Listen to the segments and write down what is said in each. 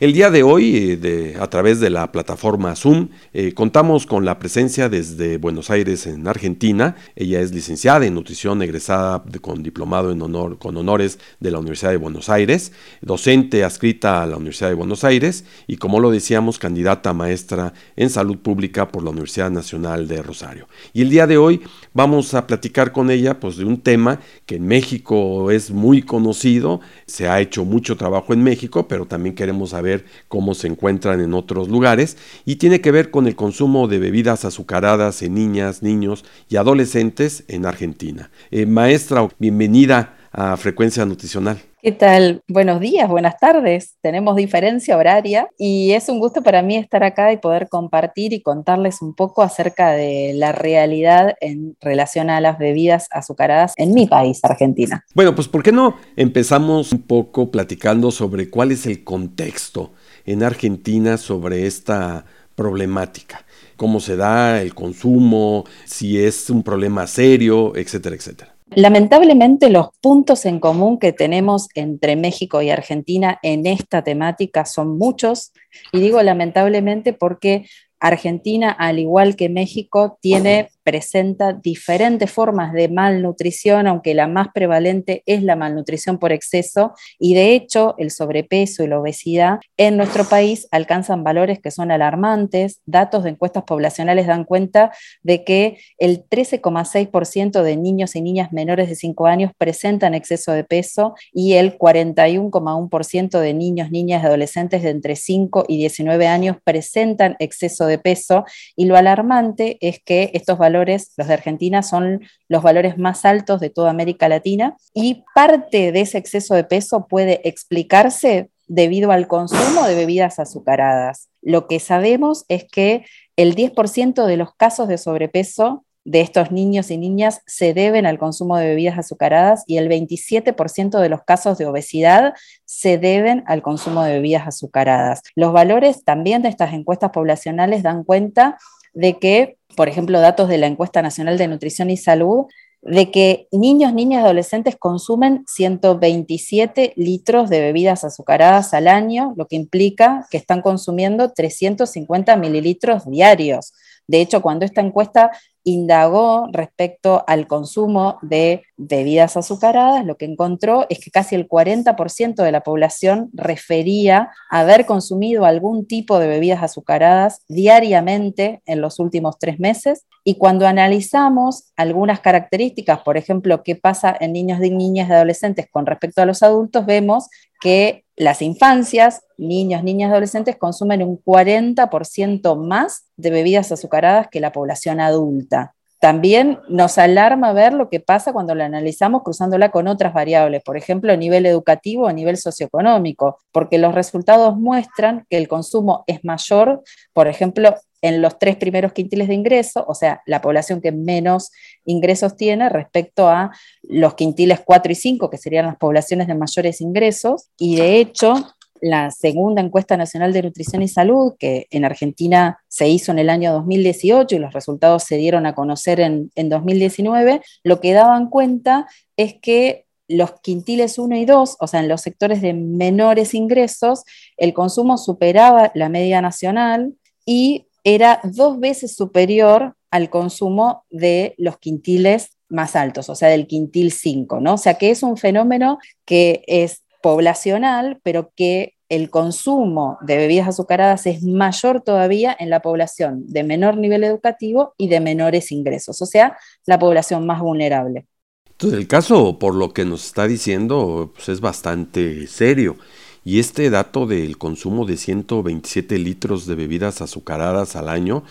El día de hoy, eh, a través de la plataforma Zoom, eh, contamos con la presencia desde Buenos Aires, en Argentina. Ella es licenciada en nutrición, egresada con diplomado en honor, con honores de la Universidad de Buenos Aires, docente adscrita a la Universidad de Buenos Aires y, como lo decíamos, candidata a maestra en salud pública por la Universidad Nacional de Rosario. Y el día de hoy vamos a platicar con ella pues, de un tema que en México es muy conocido, se ha hecho mucho trabajo en México, pero también queremos saber cómo se encuentran en otros lugares y tiene que ver con el consumo de bebidas azucaradas en niñas, niños y adolescentes en Argentina. Eh, maestra, bienvenida a Frecuencia Nutricional. ¿Qué tal? Buenos días, buenas tardes. Tenemos diferencia horaria y es un gusto para mí estar acá y poder compartir y contarles un poco acerca de la realidad en relación a las bebidas azucaradas en mi país, Argentina. Bueno, pues ¿por qué no empezamos un poco platicando sobre cuál es el contexto en Argentina sobre esta problemática? ¿Cómo se da el consumo? Si es un problema serio, etcétera, etcétera. Lamentablemente los puntos en común que tenemos entre México y Argentina en esta temática son muchos, y digo lamentablemente porque Argentina, al igual que México, tiene presenta diferentes formas de malnutrición, aunque la más prevalente es la malnutrición por exceso, y de hecho el sobrepeso y la obesidad en nuestro país alcanzan valores que son alarmantes. Datos de encuestas poblacionales dan cuenta de que el 13,6% de niños y niñas menores de 5 años presentan exceso de peso y el 41,1% de niños, niñas y adolescentes de entre 5 y 19 años presentan exceso de peso, y lo alarmante es que estos valores los de Argentina, son los valores más altos de toda América Latina y parte de ese exceso de peso puede explicarse debido al consumo de bebidas azucaradas. Lo que sabemos es que el 10% de los casos de sobrepeso de estos niños y niñas se deben al consumo de bebidas azucaradas y el 27% de los casos de obesidad se deben al consumo de bebidas azucaradas. Los valores también de estas encuestas poblacionales dan cuenta de que, por ejemplo, datos de la encuesta nacional de nutrición y salud, de que niños, niñas y adolescentes consumen 127 litros de bebidas azucaradas al año, lo que implica que están consumiendo 350 mililitros diarios. De hecho, cuando esta encuesta indagó respecto al consumo de bebidas azucaradas, lo que encontró es que casi el 40% de la población refería haber consumido algún tipo de bebidas azucaradas diariamente en los últimos tres meses. Y cuando analizamos algunas características, por ejemplo, qué pasa en niños y niñas y adolescentes con respecto a los adultos, vemos que las infancias, niños, niñas adolescentes consumen un 40% más de bebidas azucaradas que la población adulta. También nos alarma ver lo que pasa cuando la analizamos cruzándola con otras variables, por ejemplo, a nivel educativo o nivel socioeconómico, porque los resultados muestran que el consumo es mayor, por ejemplo, en los tres primeros quintiles de ingreso, o sea, la población que menos ingresos tiene respecto a los quintiles 4 y 5, que serían las poblaciones de mayores ingresos, y de hecho, la segunda encuesta nacional de nutrición y salud, que en Argentina se hizo en el año 2018 y los resultados se dieron a conocer en, 2019, lo que daban cuenta es que los quintiles 1 y 2, o sea, en los sectores de menores ingresos, el consumo superaba la media nacional y era dos veces superior al consumo de los quintiles más altos, o sea, del quintil 5, ¿no? O sea, que es un fenómeno que es poblacional, pero que el consumo de bebidas azucaradas es mayor todavía en la población de menor nivel educativo y de menores ingresos, o sea, la población más vulnerable. Entonces, el caso, por lo que nos está diciendo, pues es bastante serio. Y este dato del consumo de 127 litros de bebidas azucaradas al año,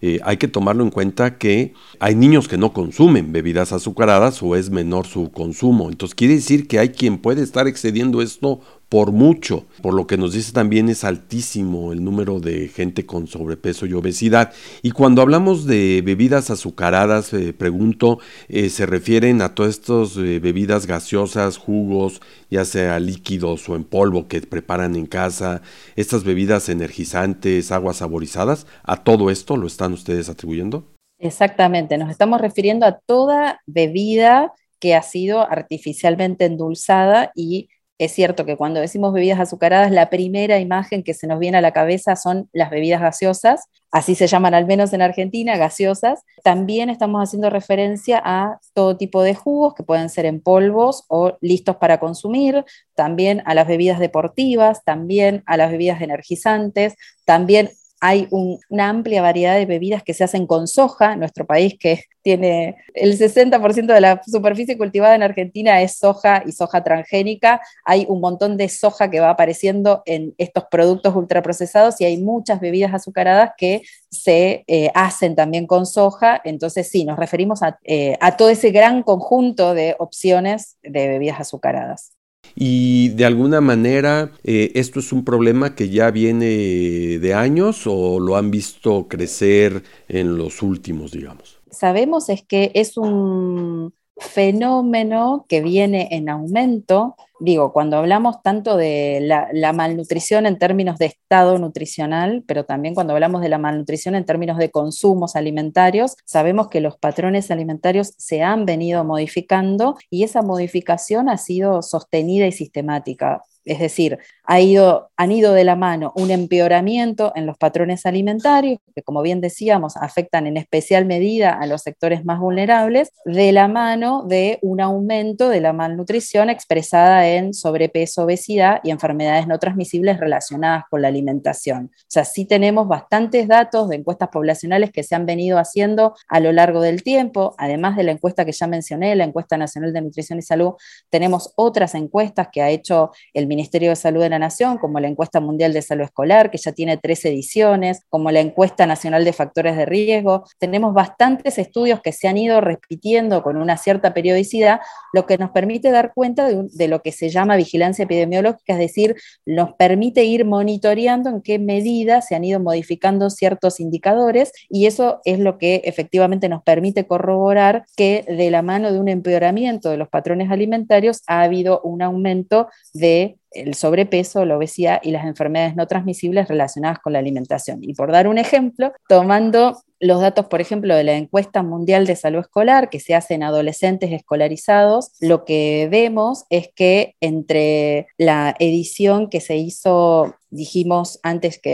eh, hay que tomarlo en cuenta que hay niños que no consumen bebidas azucaradas o es menor su consumo. Entonces quiere decir que hay quien puede estar excediendo esto por mucho. Por lo que nos dice también es altísimo el número de gente con sobrepeso y obesidad. Y cuando hablamos de bebidas azucaradas, eh, pregunto, eh, ¿se refieren a todas estas eh, bebidas gaseosas, jugos, ya sea líquidos o en polvo que preparan en casa, estas bebidas energizantes, aguas saborizadas? ¿A todo esto lo están ustedes atribuyendo? Exactamente, nos estamos refiriendo a toda bebida que ha sido artificialmente endulzada y es cierto que cuando decimos bebidas azucaradas, la primera imagen que se nos viene a la cabeza son las bebidas gaseosas, así se llaman al menos en Argentina, gaseosas. También estamos haciendo referencia a todo tipo de jugos que pueden ser en polvos o listos para consumir, también a las bebidas deportivas, también a las bebidas energizantes, también hay una amplia variedad de bebidas que se hacen con soja. Nuestro país, que tiene el 60% de la superficie cultivada en Argentina, es soja y soja transgénica. Hay un montón de soja que va apareciendo en estos productos ultraprocesados y hay muchas bebidas azucaradas que se eh, hacen también con soja. Entonces, sí, nos referimos eh, a todo ese gran conjunto de opciones de bebidas azucaradas. Y de alguna manera, eh, ¿esto es un problema que ya viene de años o lo han visto crecer en los últimos, digamos? Sabemos es que es un fenómeno que viene en aumento. Digo, cuando hablamos tanto de la, malnutrición en términos de estado nutricional, pero también cuando hablamos de la malnutrición en términos de consumos alimentarios, sabemos que los patrones alimentarios se han venido modificando y esa modificación ha sido sostenida y sistemática. Es decir, han ido de la mano un empeoramiento en los patrones alimentarios, que como bien decíamos, afectan en especial medida a los sectores más vulnerables, de la mano de un aumento de la malnutrición expresada en sobrepeso, obesidad y enfermedades no transmisibles relacionadas con la alimentación. O sea, sí tenemos bastantes datos de encuestas poblacionales que se han venido haciendo a lo largo del tiempo, además de la encuesta que ya mencioné, la encuesta nacional de nutrición y salud, tenemos otras encuestas que ha hecho el Ministerio de Salud de Nación, como la encuesta mundial de salud escolar, que ya tiene tres ediciones, como la encuesta nacional de factores de riesgo. Tenemos bastantes estudios que se han ido repitiendo con una cierta periodicidad, lo que nos permite dar cuenta de, lo que se llama vigilancia epidemiológica, es decir, nos permite ir monitoreando en qué medida se han ido modificando ciertos indicadores y eso es lo que efectivamente nos permite corroborar que de la mano de un empeoramiento de los patrones alimentarios ha habido un aumento de el sobrepeso, la obesidad y las enfermedades no transmisibles relacionadas con la alimentación. Y por dar un ejemplo, tomando los datos, por ejemplo, de la encuesta mundial de salud escolar que se hace en adolescentes escolarizados, lo que vemos es que entre la edición que se hizo dijimos antes que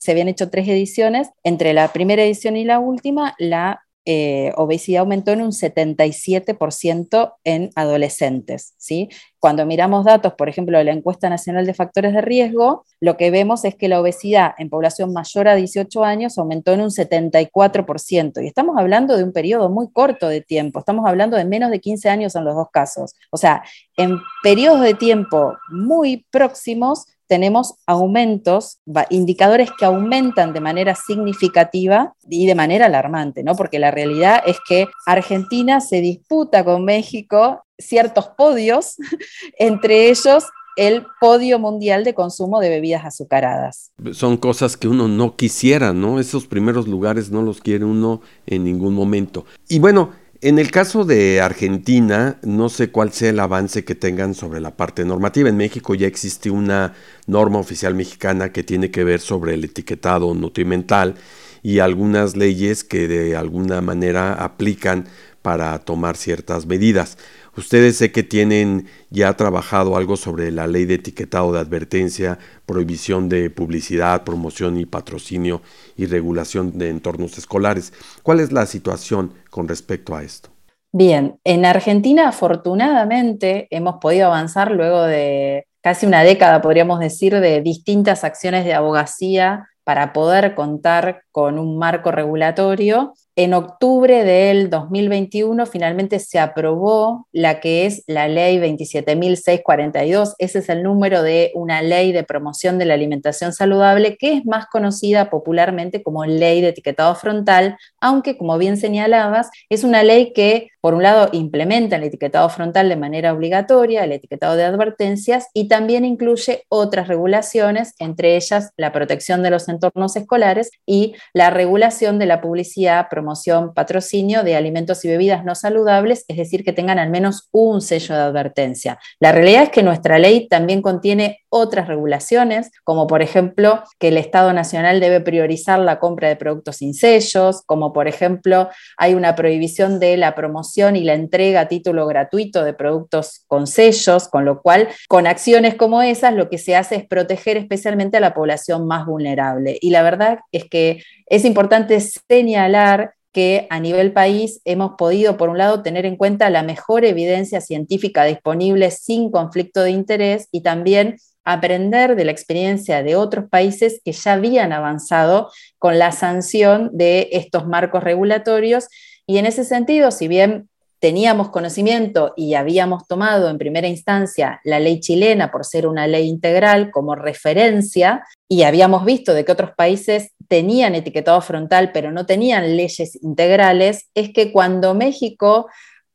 se habían hecho tres ediciones, entre la primera edición y la última, la eh, obesidad aumentó en un 77% en adolescentes. ¿sí? Cuando miramos datos, por ejemplo, de la encuesta nacional de factores de riesgo, lo que vemos es que la obesidad en población mayor a 18 años aumentó en un 74%. Y estamos hablando de un periodo muy corto de tiempo, estamos hablando de menos de 15 años en los dos casos. O sea, en periodos de tiempo muy próximos, tenemos aumentos, indicadores que aumentan de manera significativa y de manera alarmante, ¿no? Porque la realidad es que Argentina se disputa con México ciertos podios, entre ellos el podio mundial de consumo de bebidas azucaradas. Son cosas que uno no quisiera, ¿no? Esos primeros lugares no los quiere uno en ningún momento. Y bueno, en el caso de Argentina, no sé cuál sea el avance que tengan sobre la parte normativa. En México ya existe una norma oficial mexicana que tiene que ver sobre el etiquetado nutrimental y algunas leyes que de alguna manera aplican para tomar ciertas medidas. Ustedes sé que tienen ya trabajado algo sobre la ley de etiquetado de advertencia, prohibición de publicidad, promoción y patrocinio y regulación de entornos escolares. ¿Cuál es la situación con respecto a esto? Bien, en Argentina afortunadamente hemos podido avanzar luego de casi una década, podríamos decir, de distintas acciones de abogacía para poder contar con un marco regulatorio en octubre del 2021 finalmente se aprobó la que es la ley 27.642. Ese es el número de una ley de promoción de la alimentación saludable que es más conocida popularmente como ley de etiquetado frontal, aunque como bien señalabas, es una ley que por un lado implementa el etiquetado frontal de manera obligatoria, el etiquetado de advertencias y también incluye otras regulaciones, entre ellas la protección de los entornos escolares y la regulación de la publicidad promoción, patrocinio de alimentos y bebidas no saludables, es decir, que tengan al menos un sello de advertencia. La realidad es que nuestra ley también contiene otras regulaciones, como por ejemplo que el Estado Nacional debe priorizar la compra de productos sin sellos, como por ejemplo hay una prohibición de la promoción y la entrega a título gratuito de productos con sellos, con lo cual con acciones como esas lo que se hace es proteger especialmente a la población más vulnerable. Y la verdad es que es importante señalar que a nivel país hemos podido, por un lado, tener en cuenta la mejor evidencia científica disponible sin conflicto de interés y también aprender de la experiencia de otros países que ya habían avanzado con la sanción de estos marcos regulatorios. Y en ese sentido, si bien teníamos conocimiento y habíamos tomado en primera instancia la ley chilena por ser una ley integral como referencia y habíamos visto de que otros países tenían etiquetado frontal pero no tenían leyes integrales, es que cuando México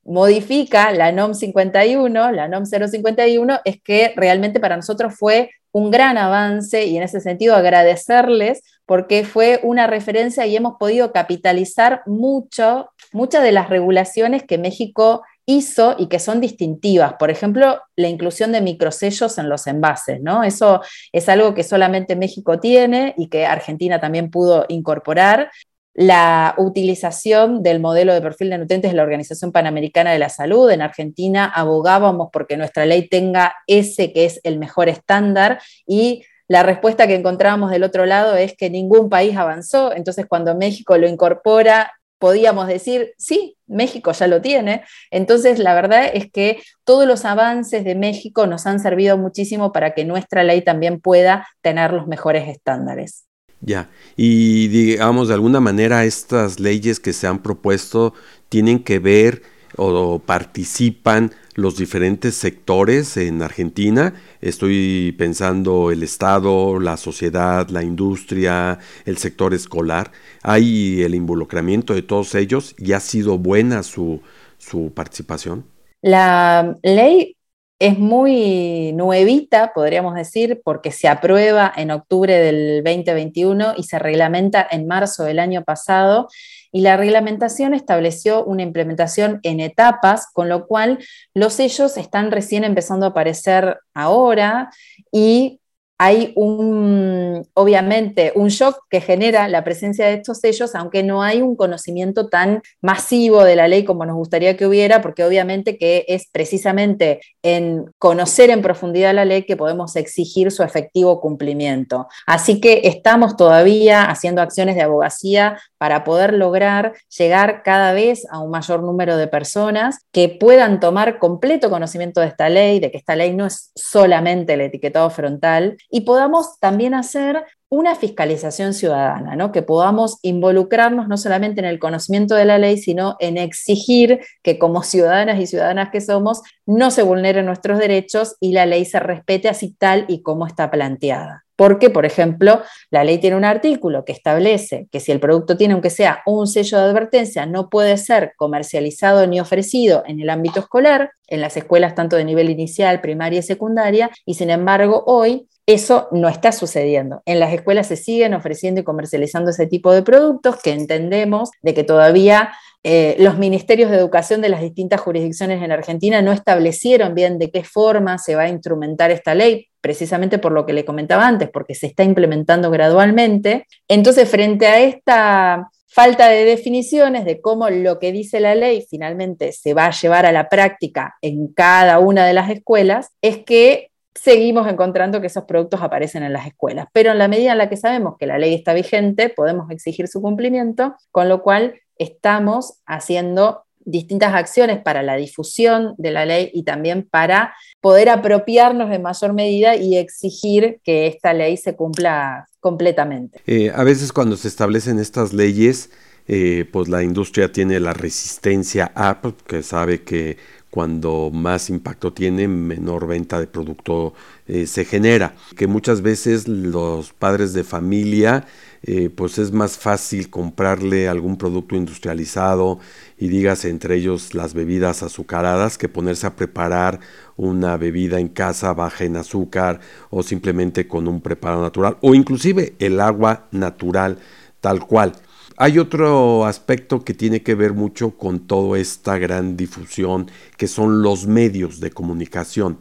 modifica la NOM 51, la NOM 051, es que realmente para nosotros fue un gran avance y en ese sentido agradecerles porque fue una referencia y hemos podido capitalizar mucho, muchas de las regulaciones que México hizo y que son distintivas. Por ejemplo, la inclusión de microsellos en los envases, ¿no? Eso es algo que solamente México tiene y que Argentina también pudo incorporar la utilización del modelo de perfil de nutrientes de la Organización Panamericana de la Salud. En Argentina abogábamos porque nuestra ley tenga ese que es el mejor estándar y la respuesta que encontrábamos del otro lado es que ningún país avanzó, entonces cuando México lo incorpora, podíamos decir, sí, México ya lo tiene. Entonces, la verdad es que todos los avances de México nos han servido muchísimo para que nuestra ley también pueda tener los mejores estándares. Ya, y digamos, de alguna manera estas leyes que se han propuesto tienen que ver o participan los diferentes sectores en Argentina. Estoy pensando el Estado, la sociedad, la industria, el sector escolar. Hay el involucramiento de todos ellos y ha sido buena su, su participación. La ley es muy nuevita, podríamos decir, porque se aprueba en octubre del 2021 y se reglamenta en marzo del año pasado. Y la reglamentación estableció una implementación en etapas, con lo cual los sellos están recién empezando a aparecer ahora y hay un, obviamente, un shock que genera la presencia de estos sellos, aunque no hay un conocimiento tan masivo de la ley como nos gustaría que hubiera, porque obviamente que es precisamente en conocer en profundidad la ley que podemos exigir su efectivo cumplimiento. Así que estamos todavía haciendo acciones de abogacía para poder lograr llegar cada vez a un mayor número de personas que puedan tomar completo conocimiento de esta ley, de que esta ley no es solamente el etiquetado frontal, y podamos también hacer una fiscalización ciudadana, ¿no? que podamos involucrarnos no solamente en el conocimiento de la ley, sino en exigir que como ciudadanas y ciudadanas que somos, no se vulneren nuestros derechos y la ley se respete así tal y como está planteada. Porque, por ejemplo, la ley tiene un artículo que establece que si el producto tiene, aunque sea un sello de advertencia, no puede ser comercializado ni ofrecido en el ámbito escolar, en las escuelas tanto de nivel inicial, primaria y secundaria, y sin embargo hoy eso no está sucediendo. En las escuelas se siguen ofreciendo y comercializando ese tipo de productos que entendemos de que todavía eh, los ministerios de educación de las distintas jurisdicciones en Argentina no establecieron bien de qué forma se va a instrumentar esta ley, precisamente por lo que le comentaba antes, porque se está implementando gradualmente. Entonces, frente a esta falta de definiciones de cómo lo que dice la ley finalmente se va a llevar a la práctica en cada una de las escuelas, es que seguimos encontrando que esos productos aparecen en las escuelas. Pero en la medida en la que sabemos que la ley está vigente, podemos exigir su cumplimiento, con lo cual estamos haciendo distintas acciones para la difusión de la ley y también para poder apropiarnos en mayor medida y exigir que esta ley se cumpla completamente. Eh, a veces cuando se establecen estas leyes, eh, pues la industria tiene la resistencia a, pues, que sabe que cuando más impacto tiene, menor venta de producto eh, se genera. Que muchas veces los padres de familia, eh, pues es más fácil comprarle algún producto industrializado y digas entre ellos las bebidas azucaradas que ponerse a preparar una bebida en casa baja en azúcar o simplemente con un preparado natural o inclusive el agua natural tal cual. Hay otro aspecto que tiene que ver mucho con toda esta gran difusión, que son los medios de comunicación.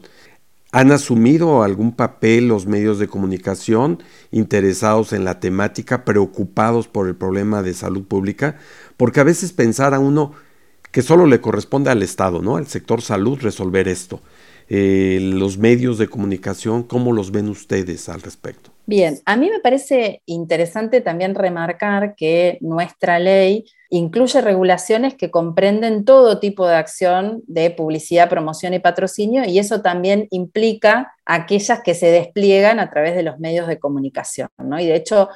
¿Han asumido algún papel los medios de comunicación interesados en la temática, preocupados por el problema de salud pública? Porque a veces pensar a uno que solo le corresponde al Estado, ¿no? Al sector salud resolver esto. Eh, los medios de comunicación, ¿cómo los ven ustedes al respecto? Bien, a mí me parece interesante también remarcar que nuestra ley incluye regulaciones que comprenden todo tipo de acción de publicidad, promoción y patrocinio, y eso también implica aquellas que se despliegan a través de los medios de comunicación. ¿no? Y de hecho,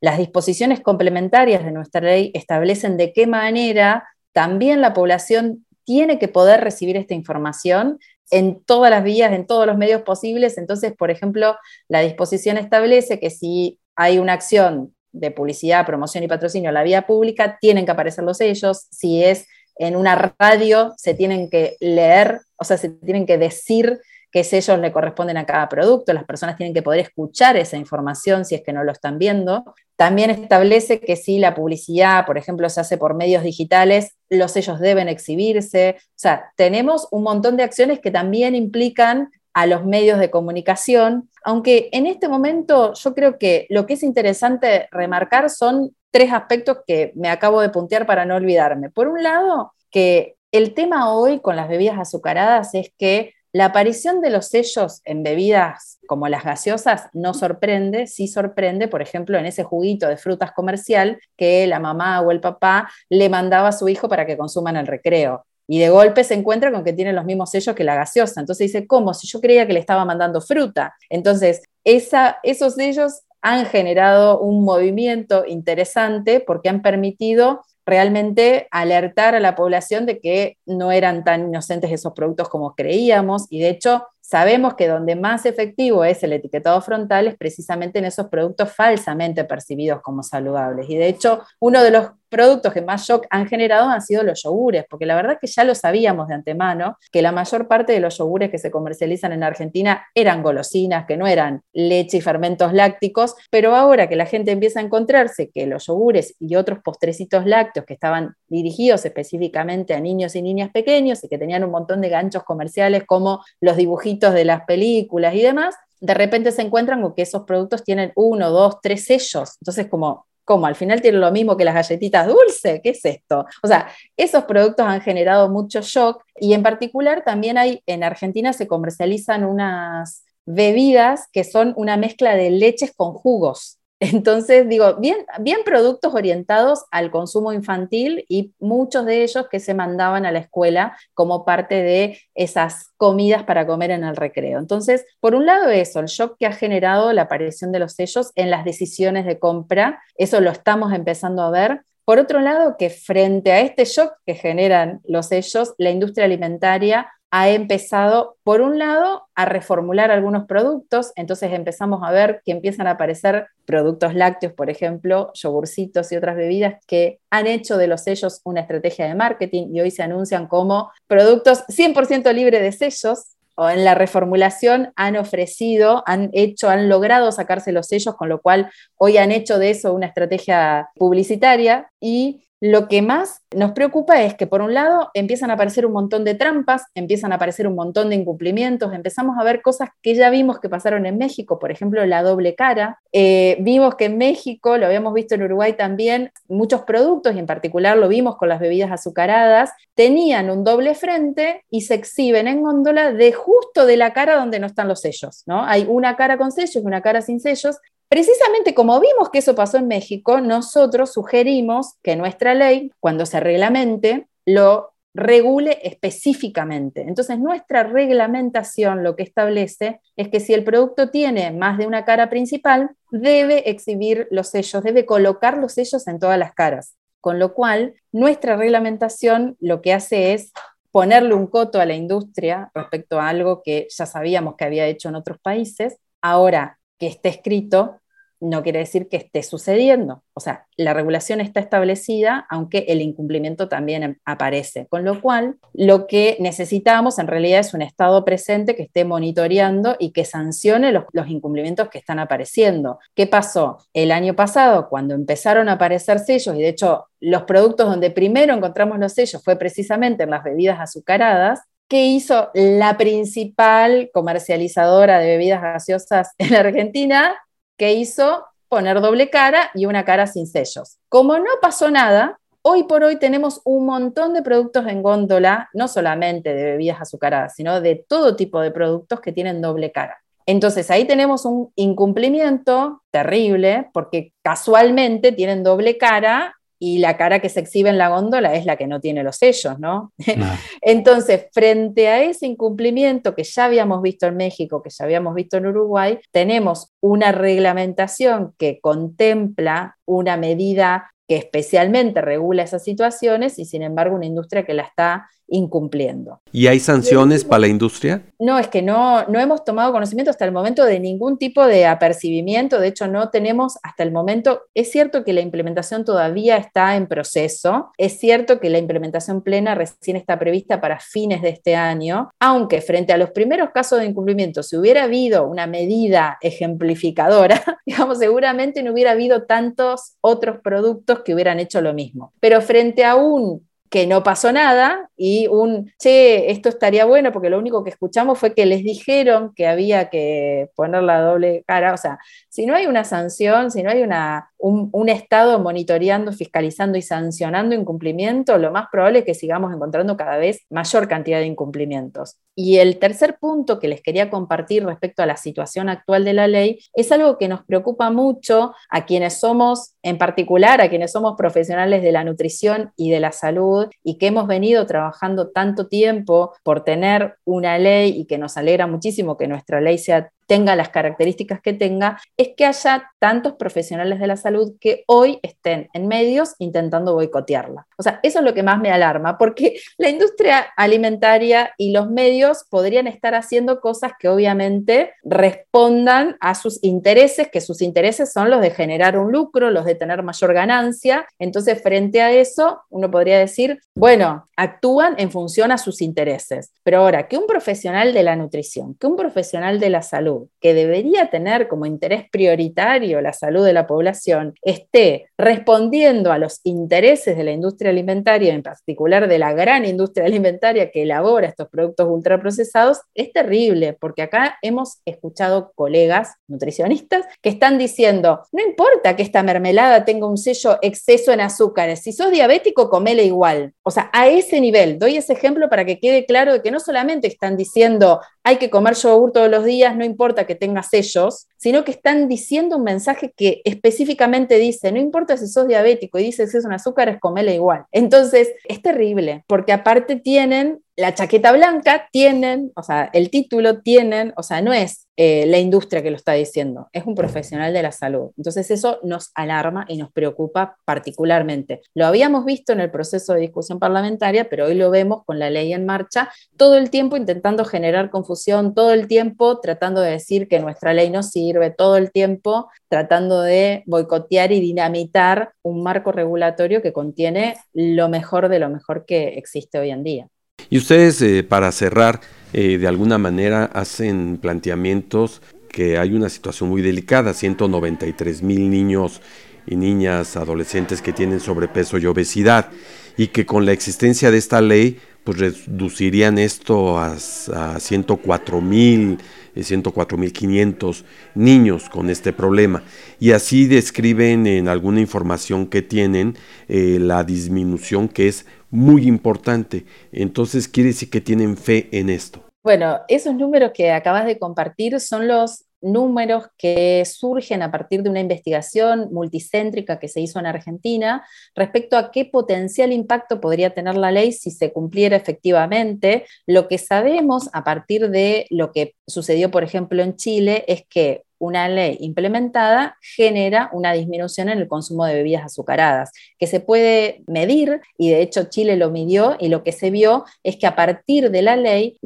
las disposiciones complementarias de nuestra ley establecen de qué manera también la población tiene que poder recibir esta información en todas las vías, en todos los medios posibles. Entonces, por ejemplo, la disposición establece que si hay una acción de publicidad, promoción y patrocinio en la vía pública, tienen que aparecer los sellos. Si es en una radio, se tienen que leer, o sea, se tienen que decir qué sellos le corresponden a cada producto, las personas tienen que poder escuchar esa información si es que no lo están viendo. También establece que si la publicidad, por ejemplo, se hace por medios digitales, los sellos deben exhibirse. O sea, tenemos un montón de acciones que también implican a los medios de comunicación, aunque en este momento yo creo que lo que es interesante remarcar son tres aspectos que me acabo de puntear para no olvidarme. Por un lado, que el tema hoy con las bebidas azucaradas es que la aparición de los sellos en bebidas como las gaseosas no sorprende, sí sorprende, por ejemplo, en ese juguito de frutas comercial que la mamá o el papá le mandaba a su hijo para que consuman el recreo. Y de golpe se encuentra con que tiene los mismos sellos que la gaseosa. Entonces dice, ¿cómo? Si yo creía que le estaba mandando fruta. Entonces, esos sellos han generado un movimiento interesante porque han permitido realmente alertar a la población de que no eran tan inocentes esos productos como creíamos y de hecho sabemos que donde más efectivo es el etiquetado frontal es precisamente en esos productos falsamente percibidos como saludables. Y de hecho, uno de los productos que más shock han generado han sido los yogures, porque la verdad que ya lo sabíamos de antemano, que la mayor parte de los yogures que se comercializan en Argentina eran golosinas, que no eran leche y fermentos lácticos, pero ahora que la gente empieza a encontrarse que los yogures y otros postrecitos lácteos que estaban dirigidos específicamente a niños y niñas pequeños y que tenían un montón de ganchos comerciales como los dibujitos de las películas y demás, de repente se encuentran con que esos productos tienen uno, dos, tres sellos. Entonces, como como al final tiene lo mismo que las galletitas dulces, ¿qué es esto? O sea, esos productos han generado mucho shock y en particular también hay, en Argentina se comercializan unas bebidas que son una mezcla de leches con jugos. Entonces, digo, bien, bien productos orientados al consumo infantil y muchos de ellos que se mandaban a la escuela como parte de esas comidas para comer en el recreo. Entonces, por un lado eso, el shock que ha generado la aparición de los sellos en las decisiones de compra, eso lo estamos empezando a ver. Por otro lado, que frente a este shock que generan los sellos, la industria alimentaria ha empezado, por un lado, a reformular algunos productos, entonces empezamos a ver que empiezan a aparecer productos lácteos, por ejemplo, yogurcitos y otras bebidas que han hecho de los sellos una estrategia de marketing y hoy se anuncian como productos 100% libres de sellos, o en la reformulación han ofrecido, han hecho, han logrado sacarse los sellos, con lo cual hoy han hecho de eso una estrategia publicitaria y lo que más nos preocupa es que por un lado empiezan a aparecer un montón de trampas, empiezan a aparecer un montón de incumplimientos, empezamos a ver cosas que ya vimos que pasaron en México, por ejemplo, la doble cara. Eh, vimos que en México, lo habíamos visto en Uruguay también, muchos productos, y en particular lo vimos con las bebidas azucaradas, tenían un doble frente y se exhiben en góndola de justo de la cara donde no están los sellos. ¿no? Hay una cara con sellos y una cara sin sellos, Precisamente como vimos que eso pasó en México, nosotros sugerimos que nuestra ley, cuando se reglamente, lo regule específicamente. Entonces, nuestra reglamentación lo que establece es que si el producto tiene más de una cara principal, debe exhibir los sellos, debe colocar los sellos en todas las caras. Con lo cual, nuestra reglamentación lo que hace es ponerle un coto a la industria respecto a algo que ya sabíamos que había hecho en otros países. Ahora que esté escrito, no quiere decir que esté sucediendo. O sea, la regulación está establecida, aunque el incumplimiento también em, aparece. Con lo cual, lo que necesitamos en realidad es un Estado presente que esté monitoreando y que sancione los, incumplimientos que están apareciendo. ¿Qué pasó? El año pasado, cuando empezaron a aparecer sellos, y de hecho los productos donde primero encontramos los sellos fue precisamente en las bebidas azucaradas, ¿Qué hizo la principal comercializadora de bebidas gaseosas en Argentina? Que hizo poner doble cara y una cara sin sellos. Como no pasó nada, hoy por hoy tenemos un montón de productos en góndola, no solamente de bebidas azucaradas, sino de todo tipo de productos que tienen doble cara. Entonces ahí tenemos un incumplimiento terrible porque casualmente tienen doble cara y la cara que se exhibe en la góndola es la que no tiene los sellos, ¿no? Entonces, frente a ese incumplimiento que ya habíamos visto en México, que ya habíamos visto en Uruguay, tenemos una reglamentación que contempla una medida que especialmente regula esas situaciones y sin embargo una industria que la está incumpliendo. ¿Y hay sanciones para la industria? No, es que no, no hemos tomado conocimiento hasta el momento de ningún tipo de apercibimiento, de hecho no tenemos hasta el momento, es cierto que la implementación todavía está en proceso, es cierto que la implementación plena recién está prevista para fines de este año, aunque frente a los primeros casos de incumplimiento, si hubiera habido una medida ejemplificadora, digamos, seguramente no hubiera habido tantos otros productos que hubieran hecho lo mismo. Pero frente a un que no pasó nada y un, che, esto estaría bueno porque lo único que escuchamos fue que les dijeron que había que poner la doble cara. O sea, si no hay una sanción, si no hay una, un, Estado monitoreando, fiscalizando y sancionando incumplimiento, lo más probable es que sigamos encontrando cada vez mayor cantidad de incumplimientos. Y el tercer punto que les quería compartir respecto a la situación actual de la ley es algo que nos preocupa mucho a quienes somos, en particular a quienes somos profesionales de la nutrición y de la salud y que hemos venido trabajando tanto tiempo por tener una ley y que nos alegra muchísimo que nuestra ley sea tenga las características que tenga, es que haya tantos profesionales de la salud que hoy estén en medios intentando boicotearla. O sea, eso es lo que más me alarma, porque la industria alimentaria y los medios podrían estar haciendo cosas que obviamente respondan a sus intereses, que sus intereses son los de generar un lucro, los de tener mayor ganancia. Entonces, frente a eso, uno podría decir, bueno, actúan en función a sus intereses. Pero ahora, que un profesional de la nutrición, que un profesional de la salud, que debería tener como interés prioritario la salud de la población, esté respondiendo a los intereses de la industria alimentaria, en particular de la gran industria alimentaria que elabora estos productos ultraprocesados, es terrible, porque acá hemos escuchado colegas nutricionistas que están diciendo, no importa que esta mermelada tenga un sello exceso en azúcares, si sos diabético, comele igual. O sea, a ese nivel, doy ese ejemplo para que quede claro de que no solamente están diciendo, hay que comer yogur todos los días, no importa que tenga sellos, sino que están diciendo un mensaje que específicamente dice, no importa si sos diabético y dices que es un azúcar, es comele igual. Entonces, es terrible, porque aparte tienen la chaqueta blanca tienen, o sea, el título tienen, o sea, no es eh, la industria que lo está diciendo, es un profesional de la salud. Entonces eso nos alarma y nos preocupa particularmente. Lo habíamos visto en el proceso de discusión parlamentaria, pero hoy lo vemos con la ley en marcha, todo el tiempo intentando generar confusión, todo el tiempo tratando de decir que nuestra ley no sirve, todo el tiempo tratando de boicotear y dinamitar un marco regulatorio que contiene lo mejor de lo mejor que existe hoy en día. Y ustedes, eh, para cerrar, eh, de alguna manera hacen planteamientos que hay una situación muy delicada, 193 mil niños y niñas, adolescentes que tienen sobrepeso y obesidad y que con la existencia de esta ley pues reducirían esto a, a 104 mil 104.500 niños con este problema. Y así describen en alguna información que tienen eh, la disminución que es muy importante. Entonces quiere decir que tienen fe en esto. Bueno, esos números que acabas de compartir son los números que surgen a partir de una investigación multicéntrica que se hizo en Argentina respecto a qué potencial impacto podría tener la ley si se cumpliera efectivamente. Lo que sabemos a partir de lo que sucedió, por ejemplo, en Chile es que una ley implementada genera una disminución en el consumo de bebidas azucaradas, que se puede medir, y de hecho Chile lo midió, y lo que se vio es que a partir de la ley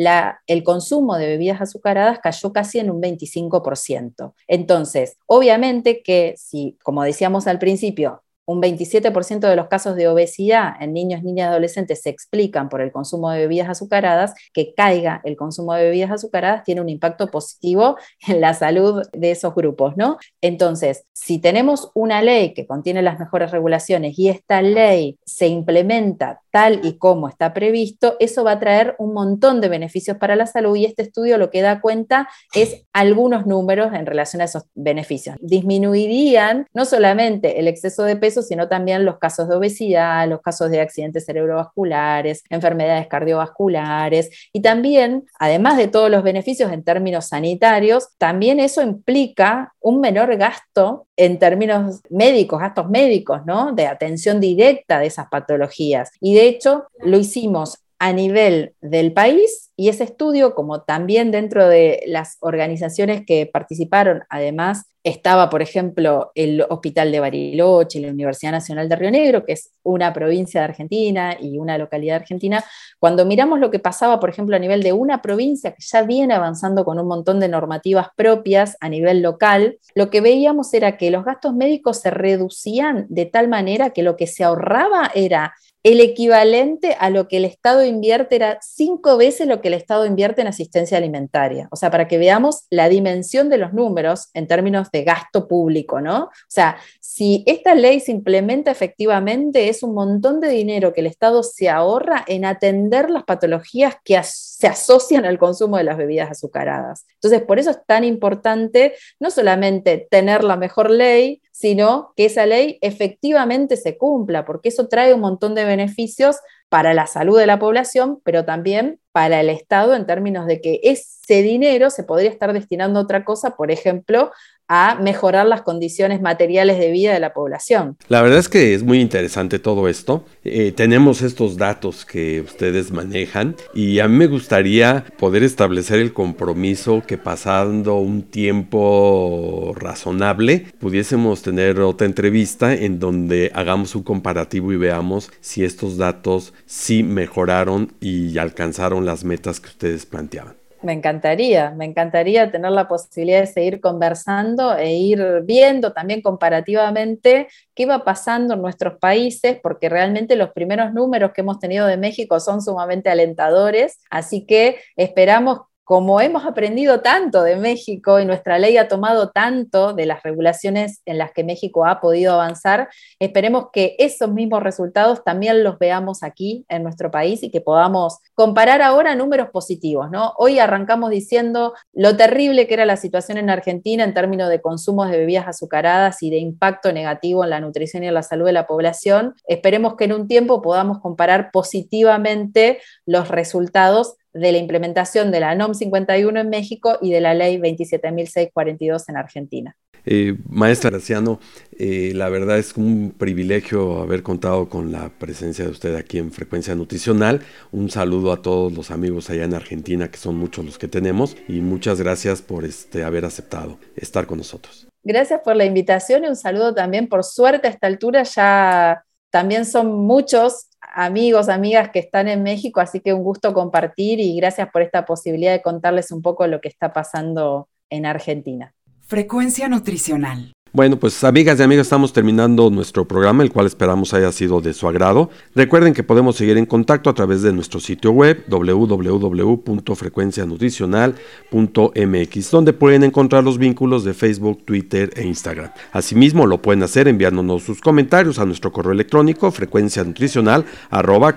el consumo de bebidas azucaradas cayó casi en un 25%. Entonces, obviamente que si, como decíamos al principio, un 27% de los casos de obesidad en niños, niñas y adolescentes se explican por el consumo de bebidas azucaradas, que caiga el consumo de bebidas azucaradas tiene un impacto positivo en la salud de esos grupos, ¿no? Entonces, si tenemos una ley que contiene las mejores regulaciones y esta ley se implementa tal y como está previsto, eso va a traer un montón de beneficios para la salud y este estudio lo que da cuenta es algunos números en relación a esos beneficios. Disminuirían no solamente el exceso de peso, sino también los casos de obesidad, los casos de accidentes cerebrovasculares, enfermedades cardiovasculares y también, además de todos los beneficios en términos sanitarios, también eso implica un menor gasto en términos médicos, gastos médicos, ¿no? De atención directa de esas patologías. Y de hecho, lo hicimos a nivel del país y ese estudio, como también dentro de las organizaciones que participaron, además estaba, por ejemplo, el Hospital de Bariloche, la Universidad Nacional de Río Negro, que es una provincia de Argentina y una localidad argentina, cuando miramos lo que pasaba, por ejemplo, a nivel de una provincia que ya viene avanzando con un montón de normativas propias a nivel local, lo que veíamos era que los gastos médicos se reducían de tal manera que lo que se ahorraba era el equivalente a lo que el Estado invierte era cinco veces lo que el Estado invierte en asistencia alimentaria. O sea, para que veamos la dimensión de los números en términos de gasto público, ¿no? O sea, si esta ley se implementa efectivamente, es un montón de dinero que el Estado se ahorra en atender las patologías que se asocian al consumo de las bebidas azucaradas. Entonces, por eso es tan importante no solamente tener la mejor ley, sino que esa ley efectivamente se cumpla, porque eso trae un montón de beneficios para la salud de la población, pero también para el Estado en términos de que ese dinero se podría estar destinando a otra cosa, por ejemplo, a mejorar las condiciones materiales de vida de la población. La verdad es que es muy interesante todo esto. Eh, tenemos estos datos que ustedes manejan y a mí me gustaría poder establecer el compromiso que pasando un tiempo razonable pudiésemos tener otra entrevista en donde hagamos un comparativo y veamos si estos datos sí mejoraron y alcanzaron las metas que ustedes planteaban. Me encantaría, me encantaría tener la posibilidad de seguir conversando e ir viendo también comparativamente qué va pasando en nuestros países, porque realmente los primeros números que hemos tenido de México son sumamente alentadores, así que esperamos como hemos aprendido tanto de México y nuestra ley ha tomado tanto de las regulaciones en las que México ha podido avanzar, esperemos que esos mismos resultados también los veamos aquí en nuestro país y que podamos comparar ahora números positivos. ¿no? Hoy arrancamos diciendo lo terrible que era la situación en Argentina en términos de consumos de bebidas azucaradas y de impacto negativo en la nutrición y en la salud de la población. Esperemos que en un tiempo podamos comparar positivamente los resultados de la implementación de la NOM 51 en México y de la ley 27.642 en Argentina. Eh, maestra Graciano, eh, la verdad es un privilegio haber contado con la presencia de usted aquí en Frecuencia Nutricional. Un saludo a todos los amigos allá en Argentina, que son muchos los que tenemos, y muchas gracias por este, haber aceptado estar con nosotros. Gracias por la invitación y un saludo también. Por suerte a esta altura ya también son muchos amigos, amigas que están en México, así que un gusto compartir y gracias por esta posibilidad de contarles un poco lo que está pasando en Argentina. Frecuencia nutricional. Bueno, pues amigas y amigos, estamos terminando nuestro programa, el cual esperamos haya sido de su agrado. Recuerden que podemos seguir en contacto a través de nuestro sitio web www.frecuencianutricional.mx, donde pueden encontrar los vínculos de Facebook, Twitter e Instagram. Asimismo, lo pueden hacer enviándonos sus comentarios a nuestro correo electrónico frecuencianutricional arroba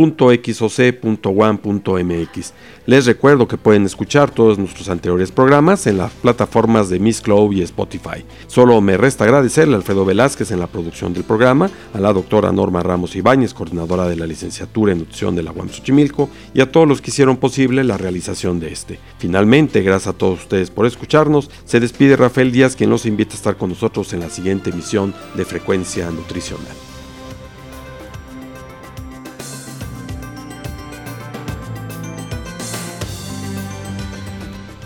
.xoc.1.mx. Les recuerdo que pueden escuchar todos nuestros anteriores programas en las plataformas de Miss Cloud y Spotify. Solo me resta agradecerle a Alfredo Velázquez en la producción del programa, a la doctora Norma Ramos Ibáñez, coordinadora de la licenciatura en nutrición de la UAM Xochimilco, y a todos los que hicieron posible la realización de este. Finalmente, gracias a todos ustedes por escucharnos, se despide Rafael Díaz, quien los invita a estar con nosotros en la siguiente emisión de Frecuencia Nutricional.